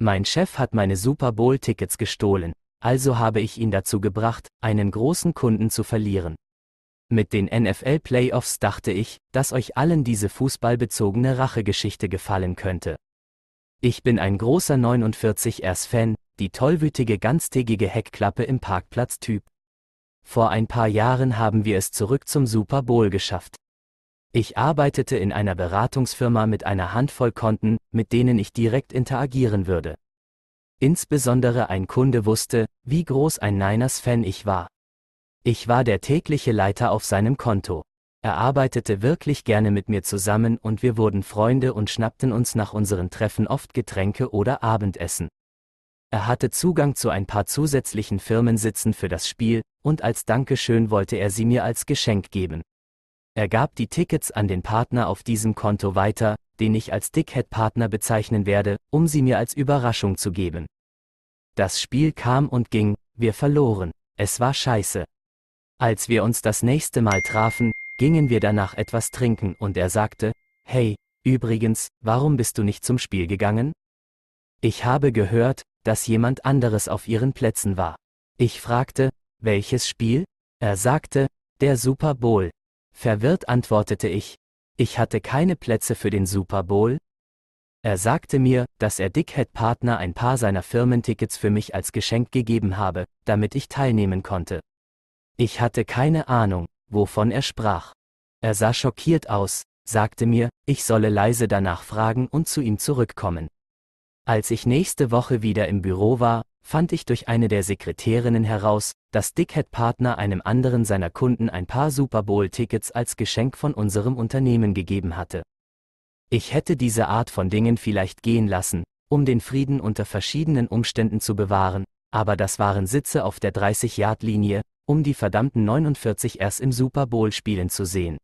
Mein Chef hat meine Super Bowl-Tickets gestohlen, also habe ich ihn dazu gebracht, einen großen Kunden zu verlieren. Mit den NFL-Playoffs dachte ich, dass euch allen diese fußballbezogene Rachegeschichte gefallen könnte. Ich bin ein großer 49ers-Fan, die tollwütige ganztägige Heckklappe im Parkplatz-Typ. Vor ein paar Jahren haben wir es zurück zum Super Bowl geschafft. Ich arbeitete in einer Beratungsfirma mit einer Handvoll Konten, mit denen ich direkt interagieren würde. Insbesondere ein Kunde wusste, wie groß ein Niners-Fan ich war. Ich war der tägliche Leiter auf seinem Konto. Er arbeitete wirklich gerne mit mir zusammen und wir wurden Freunde und schnappten uns nach unseren Treffen oft Getränke oder Abendessen. Er hatte Zugang zu ein paar zusätzlichen Firmensitzen für das Spiel, und als Dankeschön wollte er sie mir als Geschenk geben. Er gab die Tickets an den Partner auf diesem Konto weiter, den ich als Dickhead-Partner bezeichnen werde, um sie mir als Überraschung zu geben. Das Spiel kam und ging, wir verloren, es war scheiße. Als wir uns das nächste Mal trafen, gingen wir danach etwas trinken und er sagte, hey, übrigens, warum bist du nicht zum Spiel gegangen? Ich habe gehört, dass jemand anderes auf ihren Plätzen war. Ich fragte, welches Spiel? Er sagte, der Super Bowl. Verwirrt antwortete ich, ich hatte keine Plätze für den Super Bowl. Er sagte mir, dass er Dickhead Partner ein paar seiner Firmentickets für mich als Geschenk gegeben habe, damit ich teilnehmen konnte. Ich hatte keine Ahnung, wovon er sprach. Er sah schockiert aus, sagte mir, ich solle leise danach fragen und zu ihm zurückkommen. Als ich nächste Woche wieder im Büro war, fand ich durch eine der Sekretärinnen heraus, dass Dickhead Partner einem anderen seiner Kunden ein paar Super Bowl-Tickets als Geschenk von unserem Unternehmen gegeben hatte. Ich hätte diese Art von Dingen vielleicht gehen lassen, um den Frieden unter verschiedenen Umständen zu bewahren, aber das waren Sitze auf der 30-Yard-Linie, um die verdammten 49 erst im Super Bowl spielen zu sehen.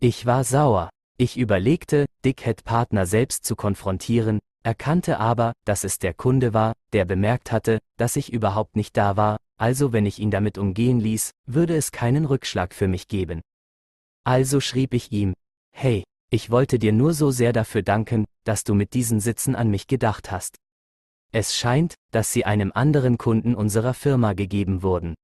Ich war sauer. Ich überlegte, Dickhead Partner selbst zu konfrontieren, erkannte aber, dass es der Kunde war, der bemerkt hatte, dass ich überhaupt nicht da war, also wenn ich ihn damit umgehen ließ, würde es keinen Rückschlag für mich geben. Also schrieb ich ihm, hey, ich wollte dir nur so sehr dafür danken, dass du mit diesen Sitzen an mich gedacht hast. Es scheint, dass sie einem anderen Kunden unserer Firma gegeben wurden.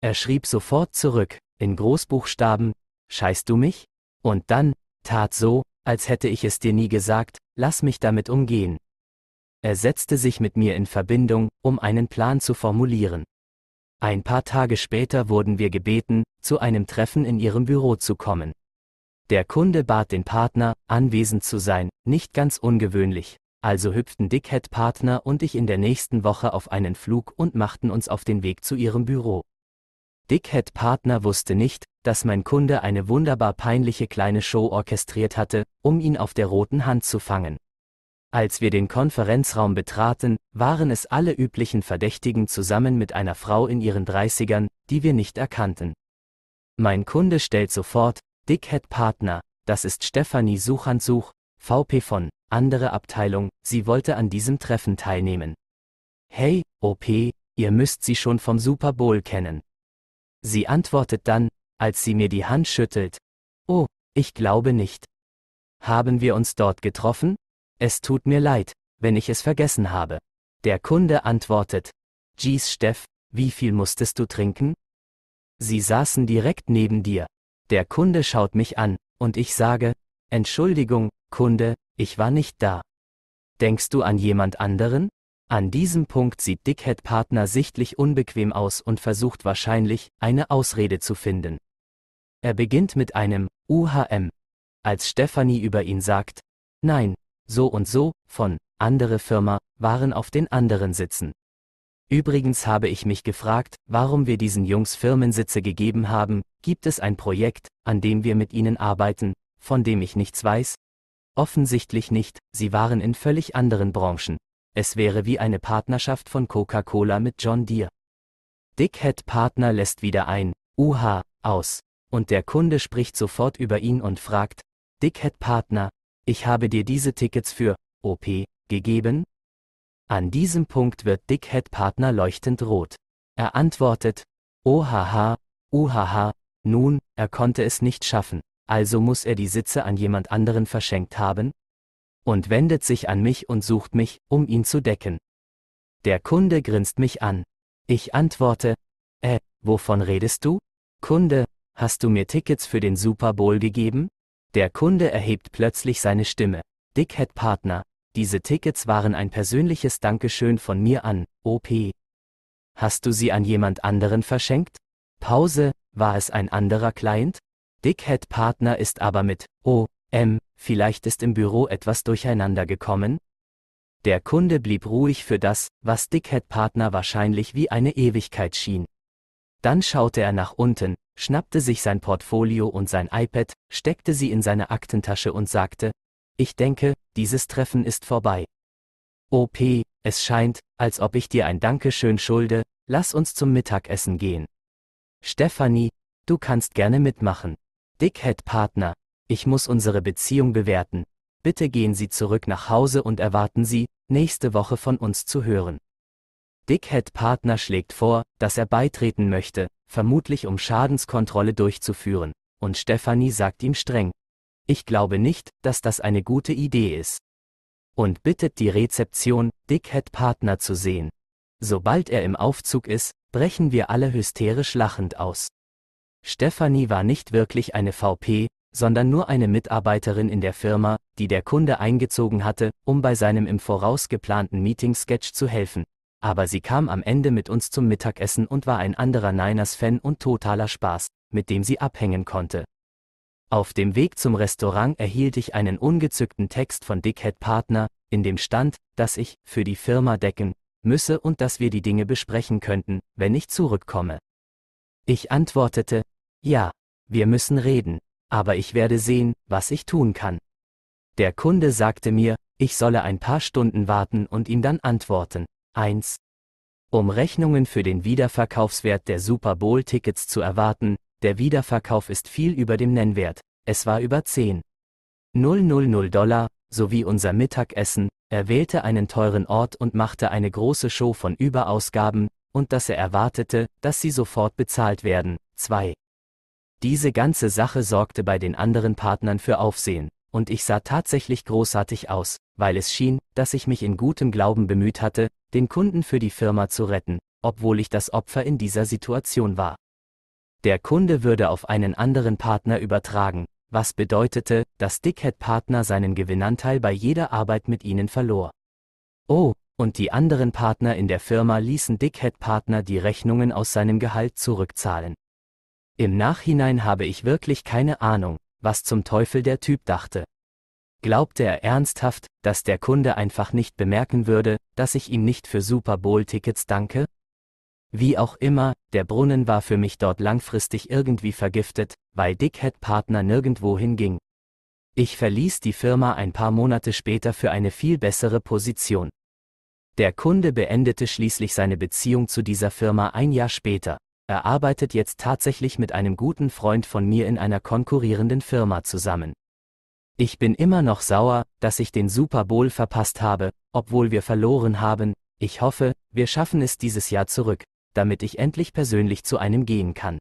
Er schrieb sofort zurück, in Großbuchstaben, scheißt du mich? Und dann, tat so, als hätte ich es dir nie gesagt, lass mich damit umgehen. Er setzte sich mit mir in Verbindung, um einen Plan zu formulieren. Ein paar Tage später wurden wir gebeten, zu einem Treffen in ihrem Büro zu kommen. Der Kunde bat den Partner, anwesend zu sein, nicht ganz ungewöhnlich, also hüpften Dickhead Partner und ich in der nächsten Woche auf einen Flug und machten uns auf den Weg zu ihrem Büro. Dickhead Partner wusste nicht, dass mein Kunde eine wunderbar peinliche kleine Show orchestriert hatte, um ihn auf der roten Hand zu fangen. Als wir den Konferenzraum betraten, waren es alle üblichen Verdächtigen zusammen mit einer Frau in ihren Dreißigern, die wir nicht erkannten. Mein Kunde stellt sofort, Dickhead Partner, das ist Stefanie Suchandsuch, VP von, andere Abteilung, sie wollte an diesem Treffen teilnehmen. Hey, OP, ihr müsst sie schon vom Super Bowl kennen. Sie antwortet dann, als sie mir die Hand schüttelt. Oh, ich glaube nicht. Haben wir uns dort getroffen? Es tut mir leid, wenn ich es vergessen habe. Der Kunde antwortet. Jeez Steff, wie viel musstest du trinken? Sie saßen direkt neben dir. Der Kunde schaut mich an, und ich sage, Entschuldigung, Kunde, ich war nicht da. Denkst du an jemand anderen? An diesem Punkt sieht Dickhead Partner sichtlich unbequem aus und versucht wahrscheinlich, eine Ausrede zu finden. Er beginnt mit einem UHM. Als Stephanie über ihn sagt, nein, so und so, von andere Firma, waren auf den anderen Sitzen. Übrigens habe ich mich gefragt, warum wir diesen Jungs Firmensitze gegeben haben, gibt es ein Projekt, an dem wir mit ihnen arbeiten, von dem ich nichts weiß? Offensichtlich nicht, sie waren in völlig anderen Branchen. Es wäre wie eine Partnerschaft von Coca-Cola mit John Deere. Dickhead Partner lässt wieder ein, UH, aus. Und der Kunde spricht sofort über ihn und fragt, Dickhead Partner, ich habe dir diese Tickets für OP gegeben? An diesem Punkt wird Dickhead Partner leuchtend rot. Er antwortet, OHH, UHH, nun, er konnte es nicht schaffen, also muss er die Sitze an jemand anderen verschenkt haben? Und wendet sich an mich und sucht mich, um ihn zu decken. Der Kunde grinst mich an. Ich antworte, äh, wovon redest du? Kunde, hast du mir Tickets für den Super Bowl gegeben? Der Kunde erhebt plötzlich seine Stimme. Dickhead Partner, diese Tickets waren ein persönliches Dankeschön von mir an, OP. Hast du sie an jemand anderen verschenkt? Pause, war es ein anderer Client? Dickhead Partner ist aber mit O, M, vielleicht ist im Büro etwas durcheinander gekommen? Der Kunde blieb ruhig für das, was Dickhead Partner wahrscheinlich wie eine Ewigkeit schien. Dann schaute er nach unten, schnappte sich sein Portfolio und sein iPad, steckte sie in seine Aktentasche und sagte, ich denke, dieses Treffen ist vorbei. OP, es scheint, als ob ich dir ein Dankeschön schulde, lass uns zum Mittagessen gehen. Stephanie, du kannst gerne mitmachen. Dickhead Partner, ich muss unsere Beziehung bewerten. Bitte gehen Sie zurück nach Hause und erwarten Sie, nächste Woche von uns zu hören. Dickhead Partner schlägt vor, dass er beitreten möchte, vermutlich um Schadenskontrolle durchzuführen, und Stephanie sagt ihm streng. Ich glaube nicht, dass das eine gute Idee ist. Und bittet die Rezeption, Dickhead Partner zu sehen. Sobald er im Aufzug ist, brechen wir alle hysterisch lachend aus. Stephanie war nicht wirklich eine VP, sondern nur eine Mitarbeiterin in der Firma, die der Kunde eingezogen hatte, um bei seinem im Voraus geplanten Meeting-Sketch zu helfen. Aber sie kam am Ende mit uns zum Mittagessen und war ein anderer Niners-Fan und totaler Spaß, mit dem sie abhängen konnte. Auf dem Weg zum Restaurant erhielt ich einen ungezückten Text von Dickhead Partner, in dem stand, dass ich für die Firma decken müsse und dass wir die Dinge besprechen könnten, wenn ich zurückkomme. Ich antwortete, ja, wir müssen reden, aber ich werde sehen, was ich tun kann. Der Kunde sagte mir, ich solle ein paar Stunden warten und ihm dann antworten. 1. Um Rechnungen für den Wiederverkaufswert der Super Bowl-Tickets zu erwarten, der Wiederverkauf ist viel über dem Nennwert, es war über 10. 000 Dollar, sowie unser Mittagessen, er wählte einen teuren Ort und machte eine große Show von Überausgaben, und dass er erwartete, dass sie sofort bezahlt werden. 2. Diese ganze Sache sorgte bei den anderen Partnern für Aufsehen, und ich sah tatsächlich großartig aus, weil es schien, dass ich mich in gutem Glauben bemüht hatte, den Kunden für die Firma zu retten, obwohl ich das Opfer in dieser Situation war. Der Kunde würde auf einen anderen Partner übertragen, was bedeutete, dass Dickhead-Partner seinen Gewinnanteil bei jeder Arbeit mit ihnen verlor. Oh, und die anderen Partner in der Firma ließen Dickhead-Partner die Rechnungen aus seinem Gehalt zurückzahlen. Im Nachhinein habe ich wirklich keine Ahnung, was zum Teufel der Typ dachte. Glaubte er ernsthaft, dass der Kunde einfach nicht bemerken würde, dass ich ihm nicht für Super Bowl-Tickets danke? Wie auch immer, der Brunnen war für mich dort langfristig irgendwie vergiftet, weil Dickhead Partner nirgendwo hinging. Ich verließ die Firma ein paar Monate später für eine viel bessere Position. Der Kunde beendete schließlich seine Beziehung zu dieser Firma ein Jahr später. Er arbeitet jetzt tatsächlich mit einem guten Freund von mir in einer konkurrierenden Firma zusammen. Ich bin immer noch sauer, dass ich den Super Bowl verpasst habe, obwohl wir verloren haben. Ich hoffe, wir schaffen es dieses Jahr zurück, damit ich endlich persönlich zu einem gehen kann.